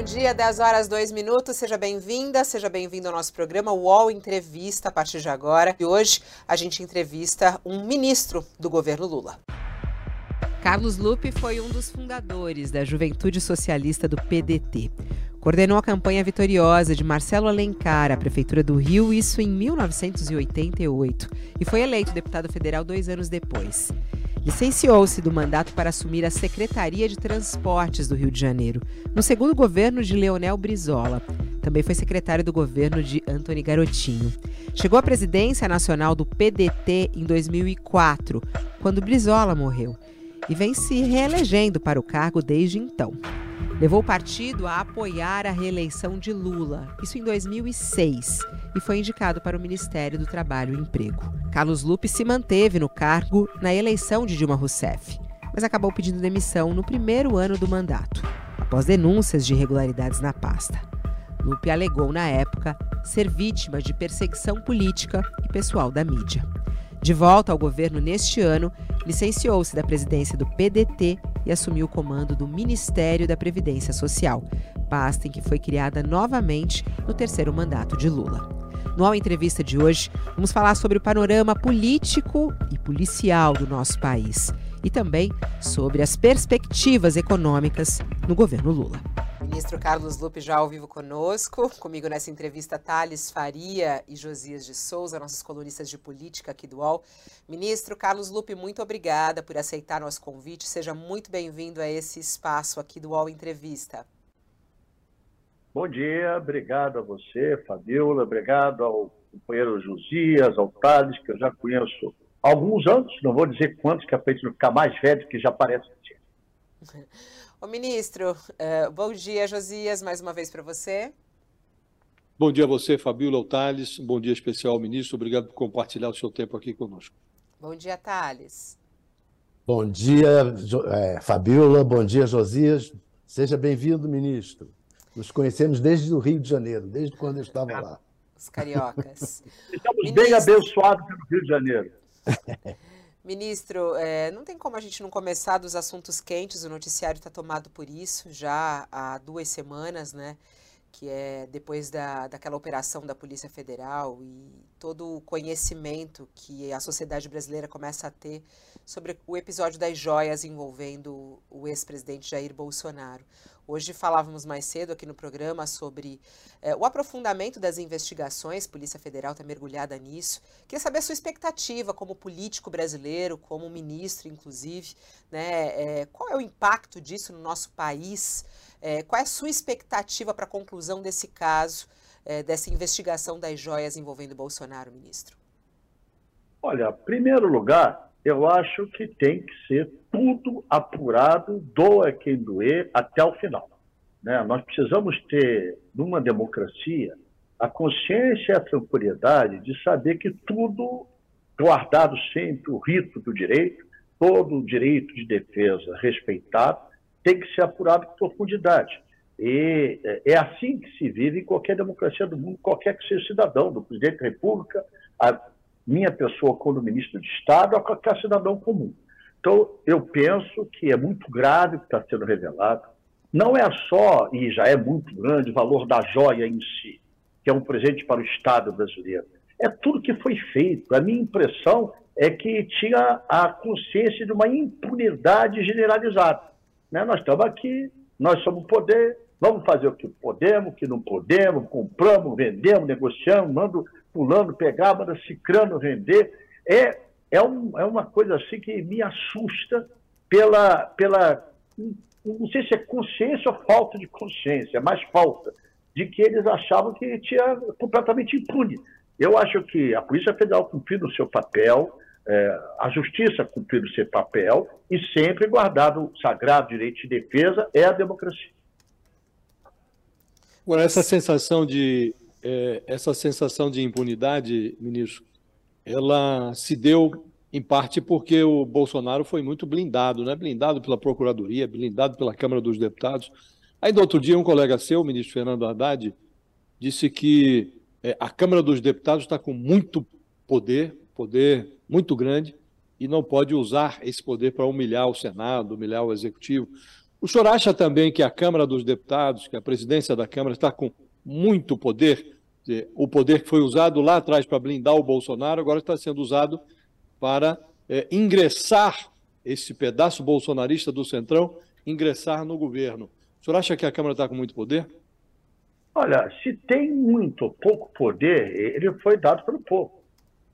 Bom dia, 10 horas 2 minutos. Seja bem-vinda, seja bem-vindo ao nosso programa UOL Entrevista a partir de agora. E hoje a gente entrevista um ministro do governo Lula. Carlos Lupe foi um dos fundadores da Juventude Socialista do PDT. Coordenou a campanha vitoriosa de Marcelo Alencar à Prefeitura do Rio, isso em 1988, e foi eleito deputado federal dois anos depois. Licenciou-se do mandato para assumir a Secretaria de Transportes do Rio de Janeiro, no segundo governo de Leonel Brizola. Também foi secretário do governo de Antony Garotinho. Chegou à presidência nacional do PDT em 2004, quando Brizola morreu, e vem se reelegendo para o cargo desde então levou o partido a apoiar a reeleição de Lula, isso em 2006, e foi indicado para o Ministério do Trabalho e Emprego. Carlos Lupe se manteve no cargo na eleição de Dilma Rousseff, mas acabou pedindo demissão no primeiro ano do mandato, após denúncias de irregularidades na pasta. Lupe alegou, na época, ser vítima de perseguição política e pessoal da mídia. De volta ao governo neste ano, licenciou-se da presidência do PDT e assumiu o comando do Ministério da Previdência Social, pasta em que foi criada novamente no terceiro mandato de Lula. No Ao Entrevista de hoje, vamos falar sobre o panorama político e policial do nosso país e também sobre as perspectivas econômicas no governo Lula. Ministro Carlos Lupe já ao vivo conosco. Comigo nessa entrevista, Thales Faria e Josias de Souza, nossos colunistas de política aqui do UOL. Ministro Carlos Lupe, muito obrigada por aceitar nosso convite. Seja muito bem-vindo a esse espaço aqui do UOL Entrevista. Bom dia, obrigado a você, Fabiola, obrigado ao companheiro Josias, ao Thales, que eu já conheço há alguns anos, não vou dizer quantos, que é para não ficar mais velho, que já parece que tinha. Ô ministro, uh, bom dia, Josias, mais uma vez para você. Bom dia a você, Fabíola Tales. Um bom dia especial ao ministro. Obrigado por compartilhar o seu tempo aqui conosco. Bom dia, Thales. Bom dia, é, Fabíola. Bom dia, Josias. Seja bem-vindo, ministro. Nos conhecemos desde o Rio de Janeiro, desde quando eu estava lá. Os cariocas. Estamos ministro... bem abençoados pelo Rio de Janeiro. Ministro, é, não tem como a gente não começar dos assuntos quentes, o noticiário está tomado por isso já há duas semanas, né? Que é depois da, daquela operação da Polícia Federal e todo o conhecimento que a sociedade brasileira começa a ter sobre o episódio das joias envolvendo o ex-presidente Jair Bolsonaro. Hoje falávamos mais cedo aqui no programa sobre é, o aprofundamento das investigações, Polícia Federal está mergulhada nisso. Queria saber a sua expectativa como político brasileiro, como ministro, inclusive, né? É, qual é o impacto disso no nosso país? É, qual é a sua expectativa para a conclusão desse caso, dessa investigação das joias envolvendo Bolsonaro, ministro? Olha, em primeiro lugar, eu acho que tem que ser tudo apurado, doa quem doer, até o final. Né? Nós precisamos ter, numa democracia, a consciência e a tranquilidade de saber que tudo, guardado sempre o rito do direito, todo o direito de defesa respeitado, tem que ser apurado com profundidade. E é, é assim que se vive em qualquer democracia do mundo, qualquer que seja cidadão, do presidente da República, a minha pessoa como ministro de Estado a qualquer cidadão comum. Então, eu penso que é muito grave o que está sendo revelado. Não é só, e já é muito grande, o valor da joia em si, que é um presente para o Estado brasileiro. É tudo que foi feito. A minha impressão é que tinha a consciência de uma impunidade generalizada. Né? Nós estamos aqui, nós somos poder, vamos fazer o que podemos, o que não podemos, compramos, vendemos, negociamos, mando fulano pegar, manda cicrano vender. É, é, um, é uma coisa assim que me assusta pela, pela. Não sei se é consciência ou falta de consciência, é mais falta, de que eles achavam que tinha completamente impune. Eu acho que a Polícia Federal cumprindo o seu papel, é, a Justiça cumprindo o seu papel e sempre guardado o sagrado direito de defesa é a democracia. Agora, essa sensação de é, essa sensação de impunidade, ministro, ela se deu em parte porque o Bolsonaro foi muito blindado, né? blindado pela Procuradoria, blindado pela Câmara dos Deputados. Do outro dia, um colega seu, o ministro Fernando Haddad, disse que é, a Câmara dos Deputados está com muito poder, poder muito grande, e não pode usar esse poder para humilhar o Senado, humilhar o Executivo. O senhor acha também que a Câmara dos Deputados, que a presidência da Câmara está com muito poder? O poder que foi usado lá atrás para blindar o Bolsonaro agora está sendo usado para é, ingressar esse pedaço bolsonarista do Centrão, ingressar no governo. O senhor acha que a Câmara está com muito poder? Olha, se tem muito ou pouco poder, ele foi dado pelo povo.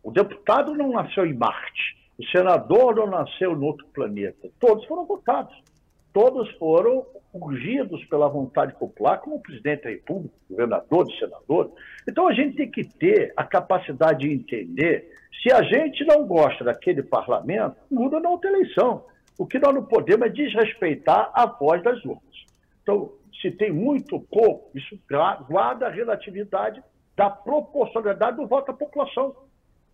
O deputado não nasceu em Marte, o senador não nasceu no outro planeta. Todos foram votados. Todos foram urgidos pela vontade popular, como presidente da República, governador, senador. Então a gente tem que ter a capacidade de entender se a gente não gosta daquele parlamento, muda na outra eleição. O que nós não podemos é desrespeitar a voz das urnas. Então, se tem muito ou pouco, isso guarda a relatividade da proporcionalidade do voto da população.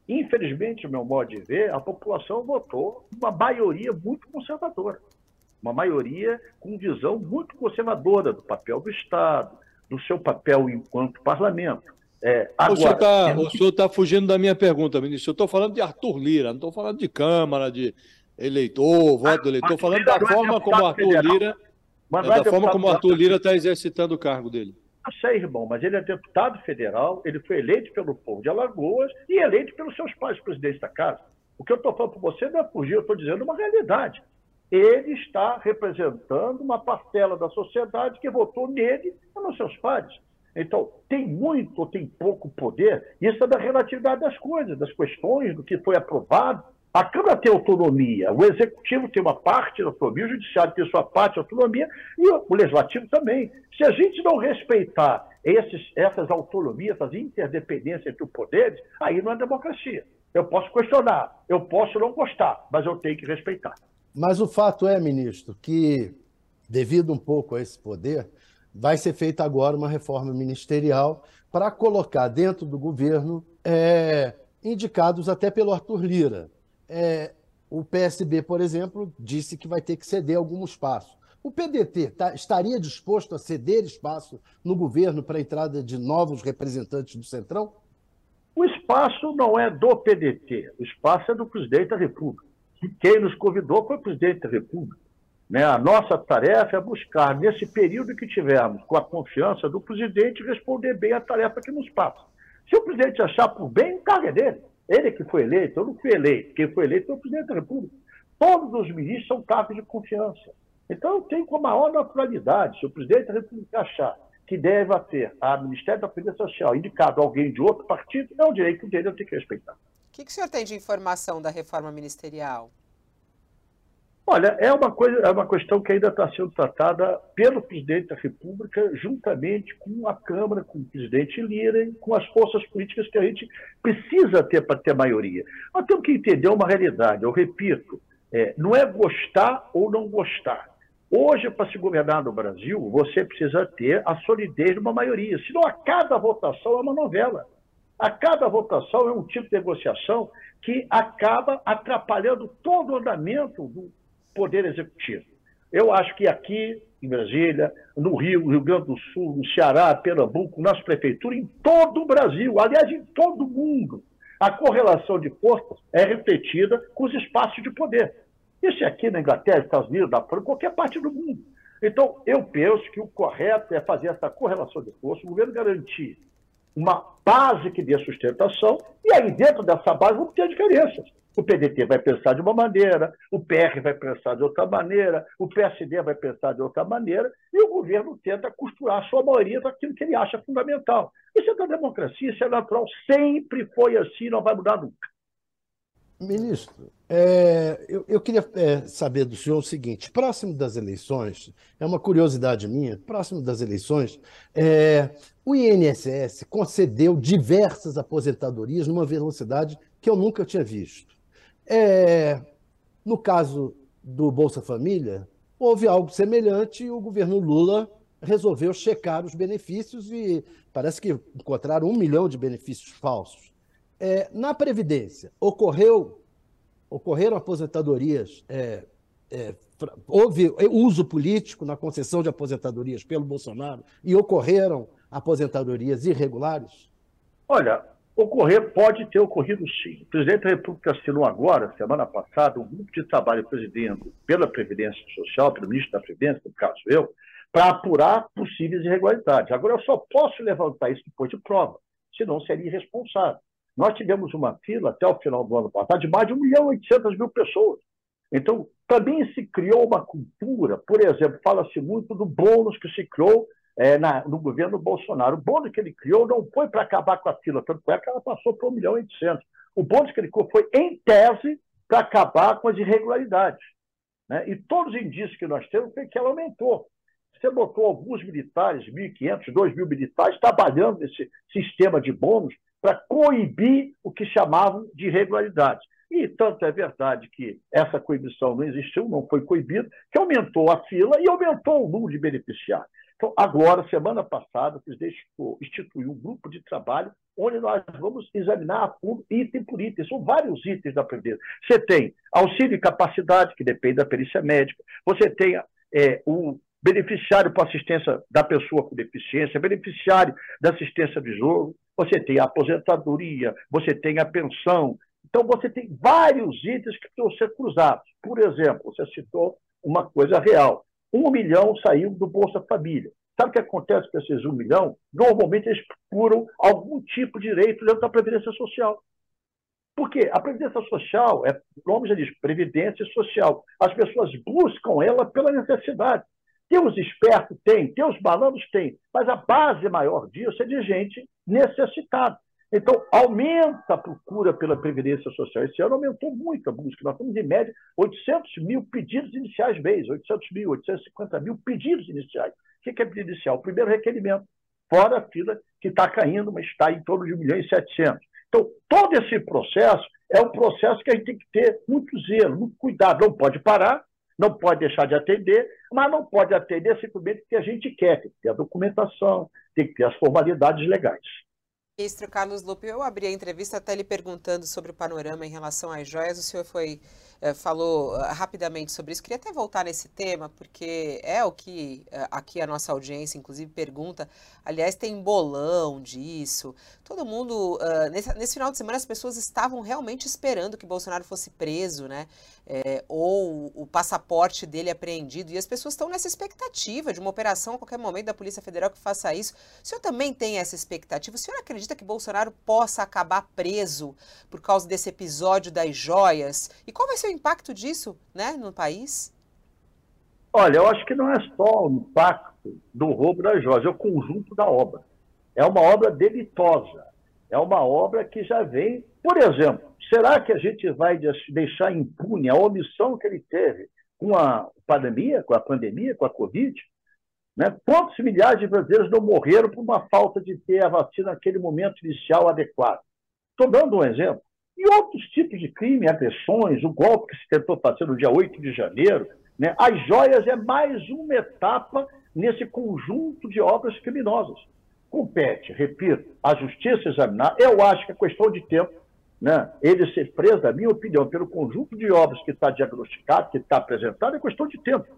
Infelizmente, no meu modo de ver, a população votou uma maioria muito conservadora. Uma maioria com visão muito conservadora do papel do Estado, do seu papel enquanto parlamento. É, agora, o senhor está tá fugindo da minha pergunta, ministro. Eu estou falando de Arthur Lira, não estou falando de Câmara, de eleitor, voto do eleitor. Estou falando da é forma como Arthur federal. Lira. É da forma como Arthur Lira está exercitando o cargo dele. Eu sei, irmão, mas ele é deputado federal, ele foi eleito pelo povo de Alagoas e eleito pelos seus pais, presidente da casa. O que eu estou falando para você não é fugir, eu estou dizendo uma realidade. Ele está representando uma parcela da sociedade que votou nele e nos seus pais. Então, tem muito ou tem pouco poder, isso é da relatividade das coisas, das questões, do que foi aprovado. A Câmara tem autonomia, o Executivo tem uma parte da autonomia, o Judiciário tem sua parte de autonomia e o Legislativo também. Se a gente não respeitar esses, essas autonomias, essas interdependências entre os poderes, aí não é democracia. Eu posso questionar, eu posso não gostar, mas eu tenho que respeitar. Mas o fato é, ministro, que devido um pouco a esse poder, vai ser feita agora uma reforma ministerial para colocar dentro do governo é, indicados até pelo Arthur Lira. É, o PSB, por exemplo, disse que vai ter que ceder algum espaço. O PDT tá, estaria disposto a ceder espaço no governo para a entrada de novos representantes do Centrão? O espaço não é do PDT, o espaço é do presidente da República. Quem nos convidou foi o presidente da República. Né? A nossa tarefa é buscar, nesse período que tivermos, com a confiança do presidente, responder bem a tarefa que nos passa. Se o presidente achar por bem, carga é dele. Ele que foi eleito, eu não fui eleito. Quem foi eleito foi o presidente da República. Todos os ministros são cargos de confiança. Então, eu tenho com a maior naturalidade, se o presidente da República achar que deve ter a Ministério da Previdência Social indicado alguém de outro partido, é um direito dele, eu tenho que respeitar. O que, que o senhor tem de informação da reforma ministerial? Olha, é uma, coisa, é uma questão que ainda está sendo tratada pelo presidente da República, juntamente com a Câmara, com o presidente Lira e com as forças políticas que a gente precisa ter para ter maioria. Nós temos que entender uma realidade, eu repito, é, não é gostar ou não gostar. Hoje, para se governar no Brasil, você precisa ter a solidez de uma maioria, senão a cada votação é uma novela. A cada votação é um tipo de negociação que acaba atrapalhando todo o andamento do, Poder Executivo. Eu acho que aqui, em Brasília, no Rio, Rio Grande do Sul, no Ceará, Pernambuco, nas prefeituras, em todo o Brasil, aliás, em todo o mundo, a correlação de forças é refletida com os espaços de poder. Isso é aqui na Inglaterra, Estados Unidos, na França, qualquer parte do mundo. Então, eu penso que o correto é fazer essa correlação de forças, o governo garantir uma base que dê sustentação, e aí dentro dessa base vamos ter diferenças. O PDT vai pensar de uma maneira, o PR vai pensar de outra maneira, o PSD vai pensar de outra maneira, e o governo tenta costurar a sua maioria daquilo que ele acha fundamental. Isso é da democracia, isso é natural, sempre foi assim, não vai mudar nunca. Ministro, é, eu, eu, queria é, saber do senhor o seguinte: próximo das eleições, é uma curiosidade minha, próximo das eleições, é, o INSS concedeu diversas aposentadorias numa velocidade que eu nunca tinha visto. É, no caso do Bolsa Família, houve algo semelhante e o governo Lula resolveu checar os benefícios e parece que encontraram um milhão de benefícios falsos. É, na Previdência, ocorreu, ocorreram aposentadorias, é, é, houve uso político na concessão de aposentadorias pelo Bolsonaro e ocorreram aposentadorias irregulares? Olha, Ocorrer pode ter ocorrido sim. O presidente da República assinou agora, semana passada, um grupo de trabalho presidido pela Previdência Social, pelo ministro da Previdência, no caso eu, para apurar possíveis irregularidades. Agora, eu só posso levantar isso depois de prova, senão seria irresponsável. Nós tivemos uma fila até o final do ano passado de mais de 1 milhão e 800 mil pessoas. Então, também se criou uma cultura, por exemplo, fala-se muito do bônus que se criou é, na, no governo Bolsonaro. O bônus que ele criou não foi para acabar com a fila, tanto é que ela passou para 1 milhão e 800. O bônus que ele criou foi, em tese, para acabar com as irregularidades. Né? E todos os indícios que nós temos foi que ela aumentou. Você botou alguns militares, 1.500, 2.000 militares, trabalhando nesse sistema de bônus para coibir o que chamavam de irregularidades. E tanto é verdade que essa coibição não existiu, não foi coibida, que aumentou a fila e aumentou o número de beneficiários. Então, agora, semana passada, o presidente instituiu um grupo de trabalho onde nós vamos examinar a fundo item por item. São vários itens da Previdência. Você tem auxílio e capacidade, que depende da perícia médica. Você tem é, o beneficiário para assistência da pessoa com deficiência, beneficiário da assistência de jogo. Você tem a aposentadoria, você tem a pensão. Então, você tem vários itens que precisam ser cruzados. Por exemplo, você citou uma coisa real um milhão saiu do Bolsa Família. Sabe o que acontece com esses um milhão? Normalmente eles procuram algum tipo de direito dentro da Previdência Social. Por quê? A Previdência Social, é, o nome já diz, Previdência Social. As pessoas buscam ela pela necessidade. Tem os espertos? Tem. Tem os malandros? Tem. Mas a base maior disso é de gente necessitada. Então, aumenta a procura pela Previdência Social. Esse ano aumentou muito a busca. Nós temos, em média, 800 mil pedidos iniciais mês, 800 mil, 850 mil pedidos iniciais. O que é pedido inicial? O primeiro requerimento, fora a fila que está caindo, mas está em torno de 1 milhão e 700. Então, todo esse processo é um processo que a gente tem que ter muito zelo, muito cuidado. Não pode parar, não pode deixar de atender, mas não pode atender simplesmente porque a gente quer. Tem que ter a documentação, tem que ter as formalidades legais. Ministro Carlos Lupe, eu abri a entrevista até lhe perguntando sobre o panorama em relação às joias. O senhor foi eh, falou uh, rapidamente sobre isso. Queria até voltar nesse tema, porque é o que uh, aqui a nossa audiência, inclusive, pergunta. Aliás, tem bolão disso. Todo mundo. Nesse, final de semana, as pessoas estavam realmente esperando que Bolsonaro fosse preso, né? É, ou o passaporte dele apreendido. E as pessoas estão nessa expectativa de uma operação a qualquer momento da Polícia Federal que faça isso. O senhor também tem essa expectativa? O senhor acredita que Bolsonaro possa acabar preso por causa desse episódio das joias? E qual vai ser o impacto disso né, no país? Olha, eu acho que não é só o impacto do roubo das joias, é o conjunto da obra. É uma obra delitosa. É uma obra que já vem. Por exemplo, será que a gente vai deixar impune a omissão que ele teve com a pandemia, com a pandemia, com a Covid? Né? Quantos milhares de brasileiros não morreram por uma falta de ter a vacina naquele momento inicial adequado? Estou dando um exemplo. E outros tipos de crime, agressões, o golpe que se tentou fazer no dia 8 de janeiro. Né? As joias é mais uma etapa nesse conjunto de obras criminosas. Compete, repito, a justiça examinar. Eu acho que é questão de tempo né? ele ser preso, na minha opinião, pelo conjunto de obras que está diagnosticado, que está apresentado, é questão de tempo.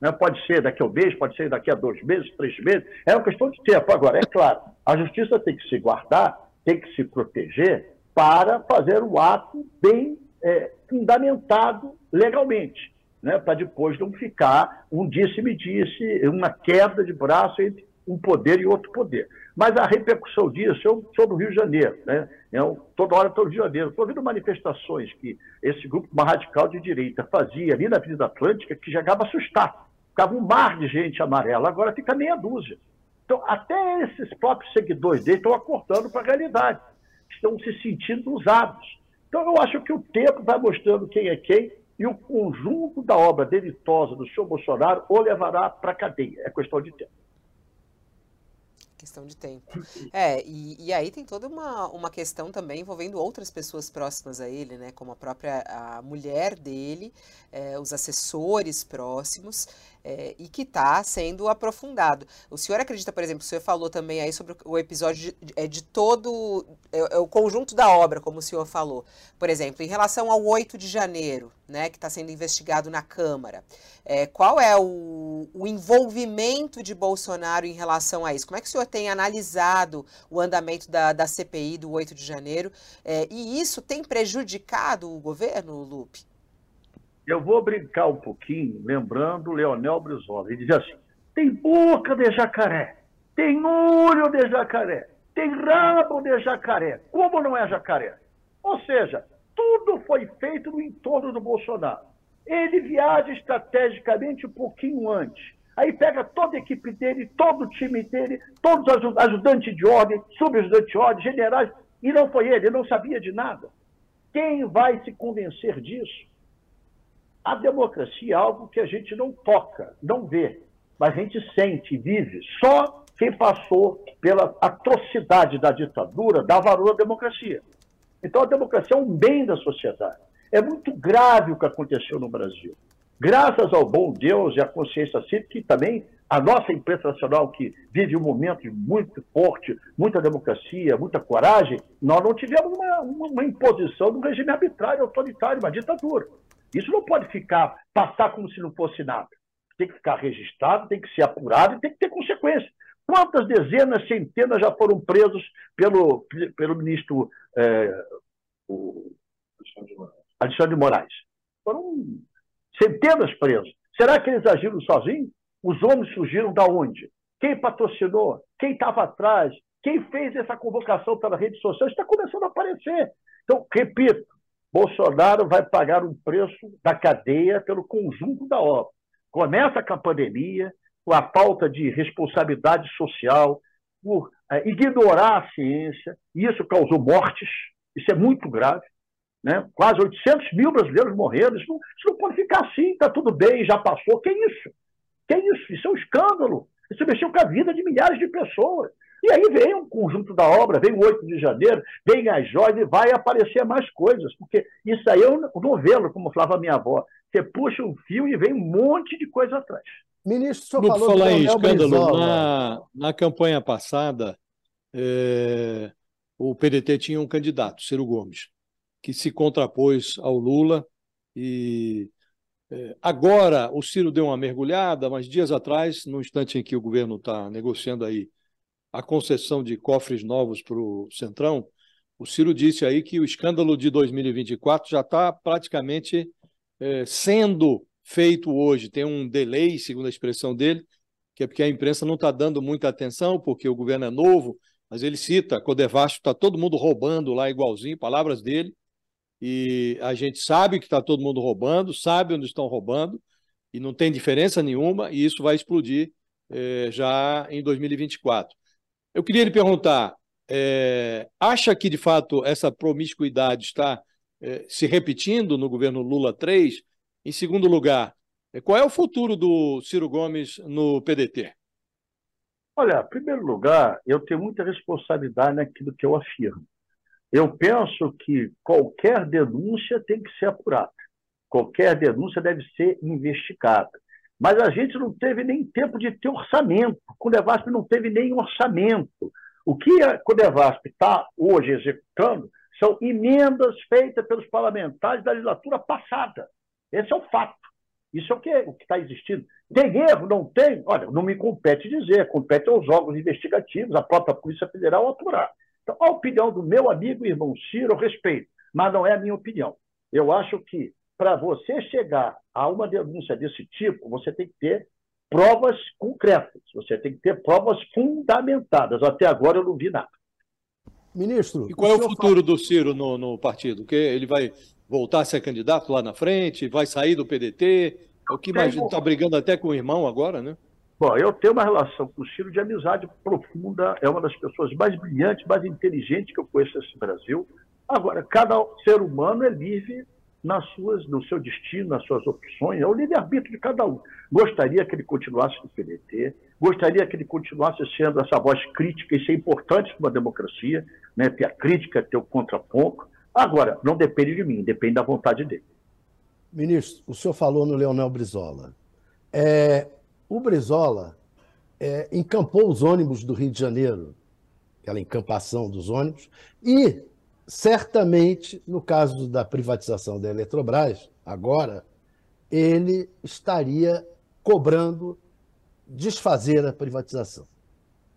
Né? Pode ser daqui a um mês, pode ser daqui a dois meses, três meses, é uma questão de tempo. Agora, é claro, a justiça tem que se guardar, tem que se proteger, para fazer o ato bem é, fundamentado legalmente, né? para depois não ficar um disse-me-disse, uma quebra de braço entre um poder e outro poder. Mas a repercussão disso, eu sou do Rio de Janeiro, né? Eu, toda hora Rio de Janeiro, estou vendo manifestações que esse grupo mais radical de direita fazia ali na Avenida Atlântica que chegava a assustar. Ficava um mar de gente amarela, agora fica meia dúzia. Então, até esses próprios seguidores dele estão acordando para a realidade estão se sentindo usados. Então, eu acho que o tempo vai mostrando quem é quem e o conjunto da obra delitosa do senhor Bolsonaro o levará para a cadeia. É questão de tempo. Questão de tempo. É, e, e, aí tem toda uma, uma questão também envolvendo outras pessoas próximas a ele, né? Como a própria a mulher dele, é, os assessores próximos é, e que está sendo aprofundado. O senhor acredita, por exemplo, o senhor falou também aí sobre o episódio de, é, de todo é, é, o conjunto da obra, como o senhor falou. Por exemplo, em relação ao 8 de janeiro, né, que está sendo investigado na Câmara, é, qual é o, o, envolvimento de Bolsonaro em relação a isso? Como é que o senhor tem analisado o andamento da, da CPI do 8 de janeiro, é, e isso tem prejudicado o governo, Lupe? Eu vou brincar um pouquinho, lembrando Leonel Brizola. Ele dizia assim: tem boca de jacaré, tem olho de jacaré, tem rabo de jacaré. Como não é jacaré? Ou seja, tudo foi feito no entorno do Bolsonaro. Ele viaja estrategicamente um pouquinho antes. Aí pega toda a equipe dele, todo o time dele, todos os ajudantes de ordem, subajudantes de ordem, generais, e não foi ele, ele não sabia de nada. Quem vai se convencer disso? A democracia é algo que a gente não toca, não vê, mas a gente sente, vive. Só quem passou pela atrocidade da ditadura dá valor à democracia. Então a democracia é um bem da sociedade. É muito grave o que aconteceu no Brasil. Graças ao bom Deus e à consciência cívica, e também a nossa imprensa nacional, que vive um momento muito forte, muita democracia, muita coragem, nós não tivemos uma, uma, uma imposição de um regime arbitrário, autoritário, uma ditadura. Isso não pode ficar, passar como se não fosse nada. Tem que ficar registrado, tem que ser apurado e tem que ter consequência. Quantas dezenas, centenas já foram presos pelo, pelo ministro é, o, Alexandre de Moraes? Foram centenas presos. Será que eles agiram sozinhos? Os homens surgiram da onde? Quem patrocinou? Quem estava atrás? Quem fez essa convocação pela rede social? Está começando a aparecer. Então, repito, Bolsonaro vai pagar um preço da cadeia pelo conjunto da obra. Começa com a pandemia, com a falta de responsabilidade social, por é, ignorar a ciência, e isso causou mortes, isso é muito grave. Né? Quase 800 mil brasileiros morreram. Isso não, isso não pode ficar assim, está tudo bem, já passou. Que isso? Que isso? Isso é um escândalo. Isso mexeu com a vida de milhares de pessoas. E aí vem um conjunto da obra, vem o 8 de janeiro, vem as joias e vai aparecer mais coisas, porque isso aí é um novelo, como falava minha avó. Você puxa um fio e vem um monte de coisa atrás. Ministro, o senhor falou falar em escândalo, na, na campanha passada, é, o PDT tinha um candidato, Ciro Gomes, que se contrapôs ao Lula e é, agora o Ciro deu uma mergulhada, mas dias atrás, no instante em que o governo está negociando aí a concessão de cofres novos para o Centrão, o Ciro disse aí que o escândalo de 2024 já está praticamente é, sendo feito hoje. Tem um delay, segundo a expressão dele, que é porque a imprensa não está dando muita atenção, porque o governo é novo, mas ele cita, Codevasto está todo mundo roubando lá igualzinho, palavras dele, e a gente sabe que está todo mundo roubando, sabe onde estão roubando, e não tem diferença nenhuma, e isso vai explodir é, já em 2024. Eu queria lhe perguntar, é, acha que de fato essa promiscuidade está é, se repetindo no governo Lula 3? Em segundo lugar, é, qual é o futuro do Ciro Gomes no PDT? Olha, em primeiro lugar, eu tenho muita responsabilidade naquilo que eu afirmo. Eu penso que qualquer denúncia tem que ser apurada. Qualquer denúncia deve ser investigada. Mas a gente não teve nem tempo de ter orçamento. O Codevasp não teve nem orçamento. O que a Codevasp está hoje executando são emendas feitas pelos parlamentares da legislatura passada. Esse é o fato. Isso é o que é, está existindo. Tem erro? Não tem? Olha, não me compete dizer, compete aos órgãos investigativos, a própria Polícia Federal apurar. Então, a opinião do meu amigo e irmão Ciro, eu respeito, mas não é a minha opinião. Eu acho que para você chegar a uma denúncia desse tipo, você tem que ter provas concretas, você tem que ter provas fundamentadas. Até agora eu não vi nada. Ministro. E qual é o futuro fala... do Ciro no, no partido? Que ele vai voltar a ser candidato lá na frente? Vai sair do PDT? O que imagina, está brigando até com o irmão agora, né? Bom, eu tenho uma relação com o Ciro de amizade profunda, é uma das pessoas mais brilhantes, mais inteligentes que eu conheço nesse Brasil. Agora, cada ser humano é livre nas suas, no seu destino, nas suas opções, é o livre-arbítrio de cada um. Gostaria que ele continuasse no PDT, gostaria que ele continuasse sendo essa voz crítica, isso é importante para uma democracia, né? ter a crítica, ter o contraponto. Agora, não depende de mim, depende da vontade dele. Ministro, o senhor falou no Leonel Brizola. É, o Brizola é, encampou os ônibus do Rio de Janeiro, aquela encampação dos ônibus, e certamente, no caso da privatização da Eletrobras, agora, ele estaria cobrando desfazer a privatização.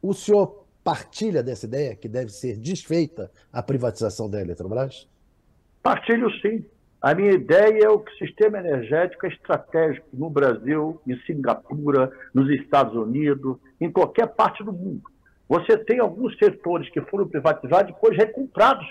O senhor partilha dessa ideia que deve ser desfeita a privatização da Eletrobras? Partilho sim. A minha ideia é o que o sistema energético é estratégico no Brasil, em Singapura, nos Estados Unidos, em qualquer parte do mundo. Você tem alguns setores que foram privatizados e depois recomprados,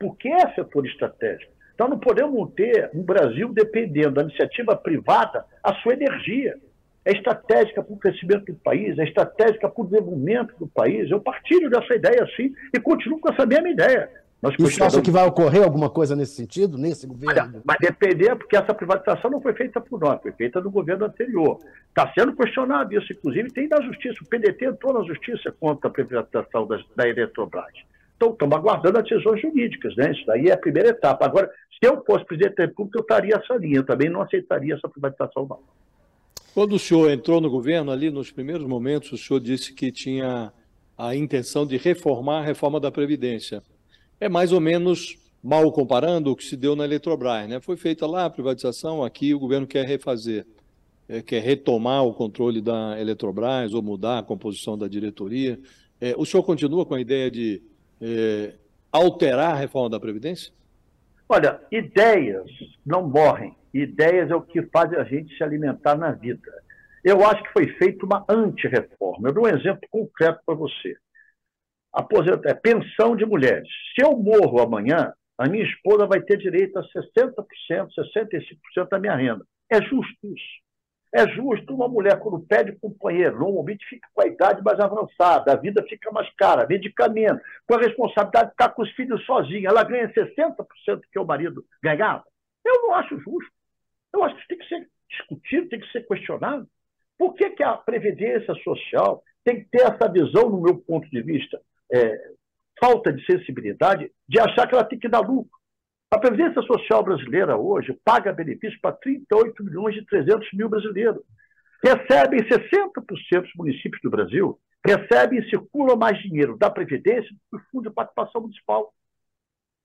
porque é setor estratégico. Então não podemos ter um Brasil dependendo da iniciativa privada a sua energia. É estratégica para o crescimento do país, é estratégica para o desenvolvimento do país. Eu partilho dessa ideia sim e continuo com essa mesma ideia. Nós e você acha que vai ocorrer alguma coisa nesse sentido, nesse governo? Vai depender, porque essa privatização não foi feita por nós, foi feita no governo anterior. Está sendo questionado isso, inclusive tem na justiça. O PDT entrou na justiça contra a privatização da, da Eletrobras. Então, estamos aguardando as decisões jurídicas, né? Isso daí é a primeira etapa. Agora, se eu fosse presidente da República, eu estaria essa linha. Eu também não aceitaria essa privatização, não. Quando o senhor entrou no governo, ali nos primeiros momentos, o senhor disse que tinha a intenção de reformar a reforma da Previdência é mais ou menos mal comparando o que se deu na Eletrobras. Né? Foi feita lá a privatização, aqui o governo quer refazer, é, quer retomar o controle da Eletrobras ou mudar a composição da diretoria. É, o senhor continua com a ideia de é, alterar a reforma da Previdência? Olha, ideias não morrem. Ideias é o que faz a gente se alimentar na vida. Eu acho que foi feita uma anti-reforma. Eu dou um exemplo concreto para você aposenta, é, pensão de mulheres. Se eu morro amanhã, a minha esposa vai ter direito a 60%, 65% da minha renda. É justo isso. É justo uma mulher, quando pede companheiro, normalmente fica com a idade mais avançada, a vida fica mais cara, medicamento, com a responsabilidade de ficar com os filhos sozinha, ela ganha 60% do que o marido ganhava. Eu não acho justo. Eu acho que isso tem que ser discutido, tem que ser questionado. Por que, que a Previdência Social tem que ter essa visão, no meu ponto de vista, é, falta de sensibilidade de achar que ela tem que dar lucro. A Previdência Social brasileira hoje paga benefícios para 38 milhões e 300 mil brasileiros. Recebem 60% dos municípios do Brasil, recebem e circulam mais dinheiro da Previdência do que do Fundo de Participação Municipal.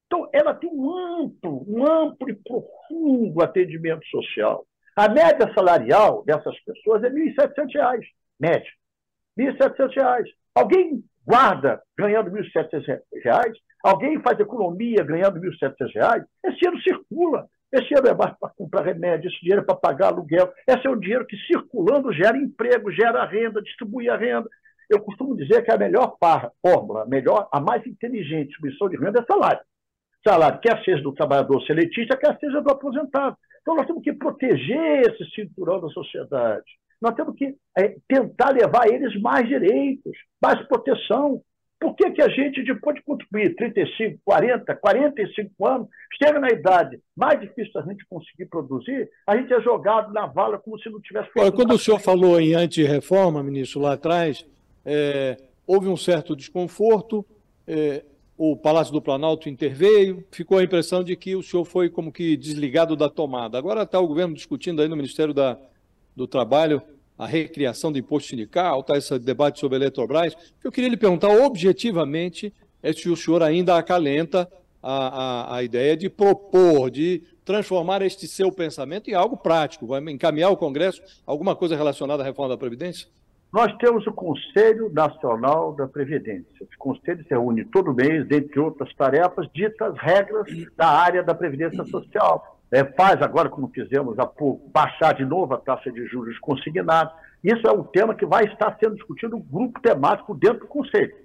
Então, ela tem um amplo, um amplo e profundo atendimento social. A média salarial dessas pessoas é R$ 1.700, média. R$ 1.700. Alguém guarda ganhando R$ 1.700, alguém faz economia ganhando R$ 1.700, esse dinheiro circula. Esse dinheiro é para comprar remédio, esse dinheiro é para pagar aluguel. Esse é o dinheiro que, circulando, gera emprego, gera renda, distribui a renda. Eu costumo dizer que a melhor fórmula, a melhor, a mais inteligente distribuição de renda é salário. Salário, quer seja do trabalhador seletista, quer seja do aposentado. Então, nós temos que proteger esse cinturão da sociedade. Nós temos que é, tentar levar a eles mais direitos, mais proteção. Por que, que a gente, depois de contribuir 35, 40, 45 anos, chega na idade mais difícil da gente conseguir produzir, a gente é jogado na vala como se não tivesse feito Quando o senhor falou em anti-reforma, ministro, lá atrás, é, houve um certo desconforto, é, o Palácio do Planalto interveio, ficou a impressão de que o senhor foi como que desligado da tomada. Agora está o governo discutindo aí no Ministério da do Trabalho, a recriação do imposto sindical, está esse debate sobre a Eletrobras. Eu queria lhe perguntar objetivamente é se o senhor ainda acalenta a, a, a ideia de propor, de transformar este seu pensamento em algo prático, vai encaminhar ao Congresso alguma coisa relacionada à reforma da Previdência? Nós temos o Conselho Nacional da Previdência. Esse conselho se reúne todo mês, dentre outras tarefas, ditas regras da área da Previdência Social é, faz agora, como fizemos há pouco, baixar de novo a taxa de juros consignados. Isso é um tema que vai estar sendo discutido no grupo temático dentro do Conselho.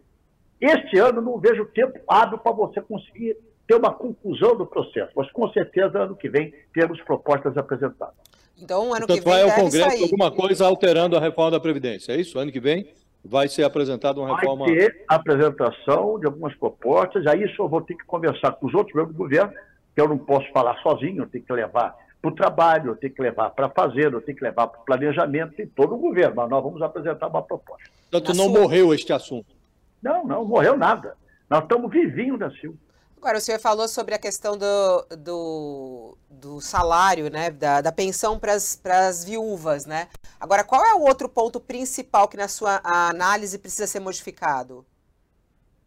Este ano não vejo tempo hábil para você conseguir ter uma conclusão do processo, mas com certeza ano que vem temos propostas apresentadas. Então, ano que vem vai ao Congresso sair. alguma coisa alterando a reforma da Previdência, é isso? Ano que vem vai ser apresentada uma reforma... Vai ter apresentação de algumas propostas, aí isso eu vou ter que conversar com os outros membros do governo, que eu não posso falar sozinho, eu tenho que levar para o trabalho, eu tenho que levar para fazer, eu tenho que levar para o planejamento, tem todo o governo, mas nós vamos apresentar uma proposta. Portanto, não sua... morreu este assunto? Não, não morreu nada. Nós estamos vivinhos da Silva. Agora, o senhor falou sobre a questão do, do, do salário, né, da, da pensão para as viúvas, né? Agora, qual é o outro ponto principal que na sua análise precisa ser modificado?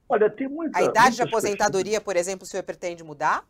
Olha, tem muita... A idade de aposentadoria, questões. por exemplo, o senhor pretende mudar?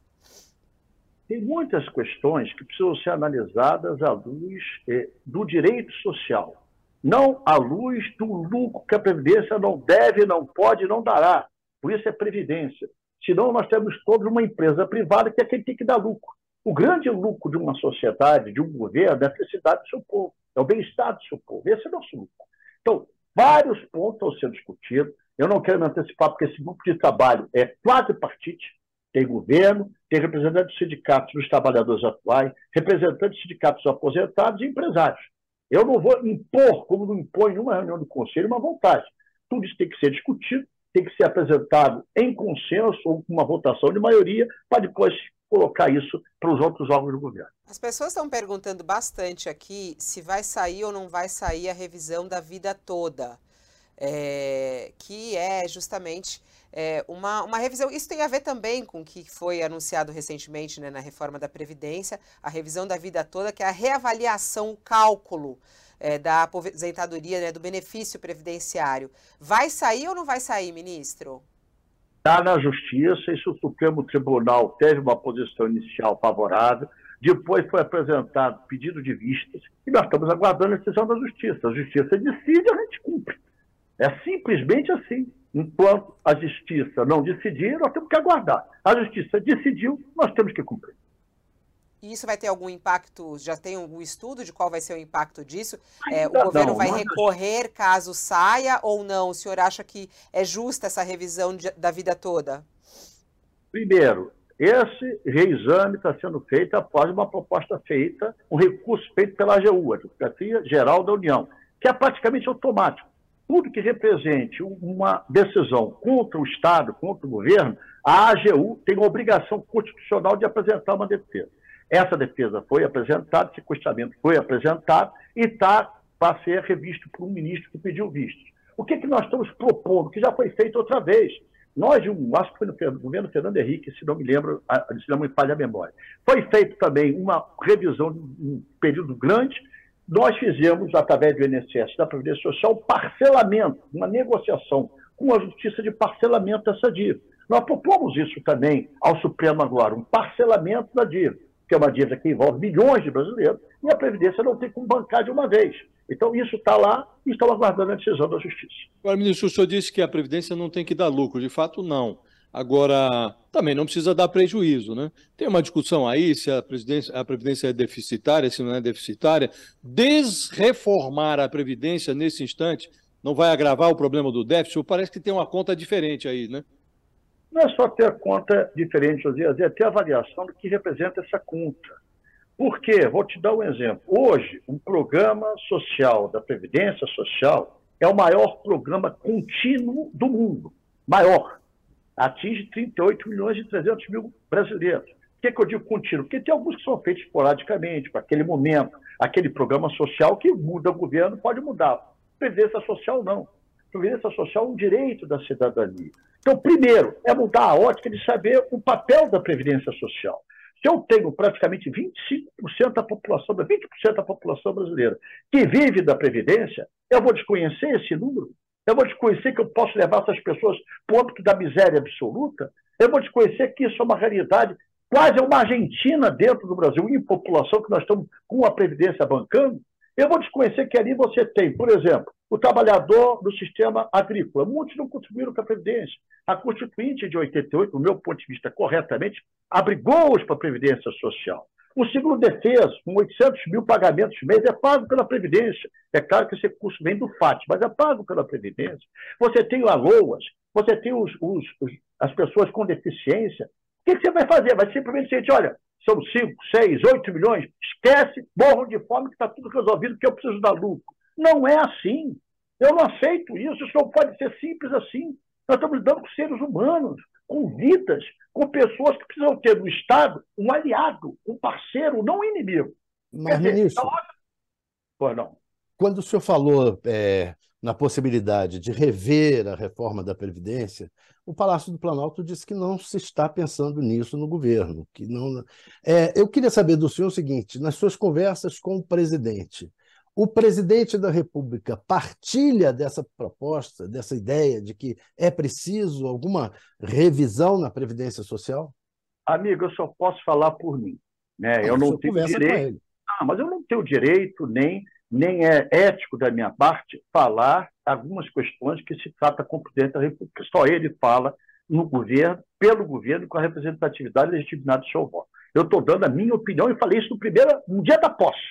Tem muitas questões que precisam ser analisadas à luz eh, do direito social. não à luz do lucro que a Previdência não deve, não pode, não dará. Por isso é Previdência. Senão nós temos todos uma empresa privada que é quem tem que dar lucro. O grande lucro de uma sociedade, de um governo, é a felicidade do seu povo, é o bem-estar do seu povo. Esse é o nosso lucro. Então, vários pontos estão sendo discutidos. Eu não quero me antecipar, porque esse grupo de trabalho é quase partite. Tem governo, tem representantes dos sindicatos dos trabalhadores atuais, representantes dos sindicatos aposentados e empresários. Eu não vou impor, como não impõe em uma reunião do conselho, uma vontade. Tudo isso tem que ser discutido, tem que ser apresentado em consenso ou com uma votação de maioria, para depois colocar isso para os outros órgãos do governo. As pessoas estão perguntando bastante aqui se vai sair ou não vai sair a revisão da vida toda, é, que é justamente é, uma, uma revisão. Isso tem a ver também com o que foi anunciado recentemente né, na reforma da Previdência, a revisão da vida toda, que é a reavaliação, o cálculo é, da aposentadoria, né, do benefício previdenciário. Vai sair ou não vai sair, ministro? Está na Justiça, isso o Supremo Tribunal teve uma posição inicial favorável, depois foi apresentado pedido de vistas, e nós estamos aguardando a decisão da Justiça. A Justiça decide, a gente cumpre. É simplesmente assim. Enquanto a Justiça não decidir, nós temos que aguardar. A Justiça decidiu, nós temos que cumprir. E isso vai ter algum impacto? Já tem algum estudo de qual vai ser o impacto disso? É, o governo não, vai recorrer caso saia ou não? O senhor acha que é justa essa revisão de, da vida toda? Primeiro, esse reexame está sendo feito após uma proposta feita, um recurso feito pela AGU, a Advocacia Geral da União, que é praticamente automático. Tudo que represente uma decisão contra o Estado, contra o governo, a AGU tem a obrigação constitucional de apresentar uma defesa. Essa defesa foi apresentada, esse questionamento foi apresentado e está para ser revisto por um ministro que pediu visto. O que, que nós estamos propondo, que já foi feito outra vez? Nós, acho que foi no governo Fernando Henrique, se não me lembro, se não me falha a memória. Foi feito também uma revisão um período grande. Nós fizemos, através do INSS, da Previdência Social, parcelamento, uma negociação com a Justiça de parcelamento dessa dívida. Nós propomos isso também ao Supremo agora, um parcelamento da dívida que é uma dívida que envolve milhões de brasileiros, e a Previdência não tem como bancar de uma vez. Então, isso está lá e estão aguardando a decisão da Justiça. Agora, ministro, o senhor disse que a Previdência não tem que dar lucro. De fato, não. Agora, também não precisa dar prejuízo, né? Tem uma discussão aí se a, a Previdência é deficitária, se não é deficitária. Desreformar a Previdência nesse instante não vai agravar o problema do déficit? Parece que tem uma conta diferente aí, né? Não é só ter a conta diferente, José, é ter a avaliação do que representa essa conta. Por quê? Vou te dar um exemplo. Hoje, um programa social da Previdência Social é o maior programa contínuo do mundo. Maior. Atinge 38 milhões e 300 mil brasileiros. Por que, que eu digo contínuo? Porque tem alguns que são feitos esporadicamente, para aquele momento. Aquele programa social que muda o governo pode mudar. Previdência Social, não. Previdência Social é um direito da cidadania. Então, primeiro, é mudar a ótica de saber o papel da Previdência Social. Se eu tenho praticamente 25% da população, 20% da população brasileira que vive da Previdência, eu vou desconhecer esse número? Eu vou desconhecer que eu posso levar essas pessoas para o âmbito da miséria absoluta? Eu vou desconhecer que isso é uma realidade quase uma Argentina dentro do Brasil, em população que nós estamos com a Previdência bancando? Eu vou desconhecer que ali você tem, por exemplo, o trabalhador do sistema agrícola. Muitos não contribuíram para a Previdência. A Constituinte de 88, do meu ponto de vista corretamente, abrigou-os para a Previdência Social. O seguro defesa, com 800 mil pagamentos mês, é pago pela Previdência. É claro que esse recurso vem do FAT, mas é pago pela Previdência. Você tem o ALOAS, você tem os, os, os, as pessoas com deficiência. O que, que você vai fazer? Vai simplesmente dizer, olha, são 5, 6, 8 milhões, esquece, morram de fome que está tudo resolvido, que eu preciso dar lucro. Não é assim. Eu não aceito isso, isso não pode ser simples assim. Nós estamos lidando com seres humanos, com vidas, com pessoas que precisam ter no Estado um aliado, um parceiro, não um inimigo. Mas, dizer, ministro, pois não. quando o senhor falou é, na possibilidade de rever a reforma da Previdência, o Palácio do Planalto disse que não se está pensando nisso no governo. Que não... É, eu queria saber do senhor o seguinte: nas suas conversas com o presidente, o presidente da República partilha dessa proposta, dessa ideia de que é preciso alguma revisão na Previdência Social? Amigo, eu só posso falar por mim. Né? Ah, eu não tenho direito. Ah, mas eu não tenho direito nem nem é ético da minha parte falar algumas questões que se trata com o presidente da República. Só ele fala no governo, pelo governo, com a representatividade e legitimidade do seu voto. Eu estou dando a minha opinião e falei isso no, primeiro, no dia da posse.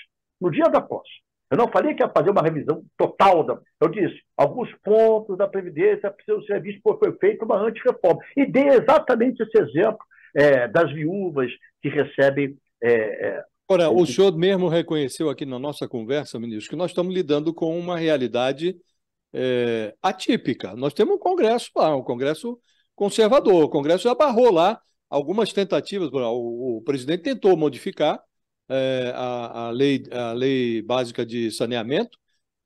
No dia da posse. Eu não falei que ia fazer uma revisão total. Da... Eu disse, alguns pontos da Previdência precisam ser vistos porque foi feita uma antirreforma. E dei exatamente esse exemplo é, das viúvas que recebem. É, é, Ora, o senhor mesmo reconheceu aqui na nossa conversa, ministro, que nós estamos lidando com uma realidade é, atípica. Nós temos um Congresso lá, um Congresso conservador. O Congresso já barrou lá algumas tentativas. O, o presidente tentou modificar é, a, a, lei, a lei básica de saneamento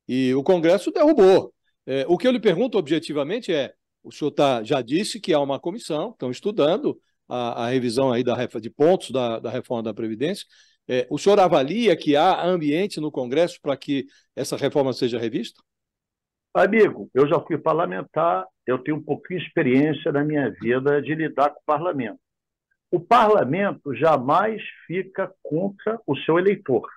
e o Congresso derrubou. É, o que eu lhe pergunto objetivamente é: o senhor tá, já disse que há uma comissão, estão estudando a, a revisão aí da, de pontos da, da reforma da Previdência. É, o senhor avalia que há ambiente no Congresso para que essa reforma seja revista? Amigo, eu já fui parlamentar, eu tenho um pouquinho de experiência na minha vida de lidar com o parlamento. O parlamento jamais fica contra o seu eleitor.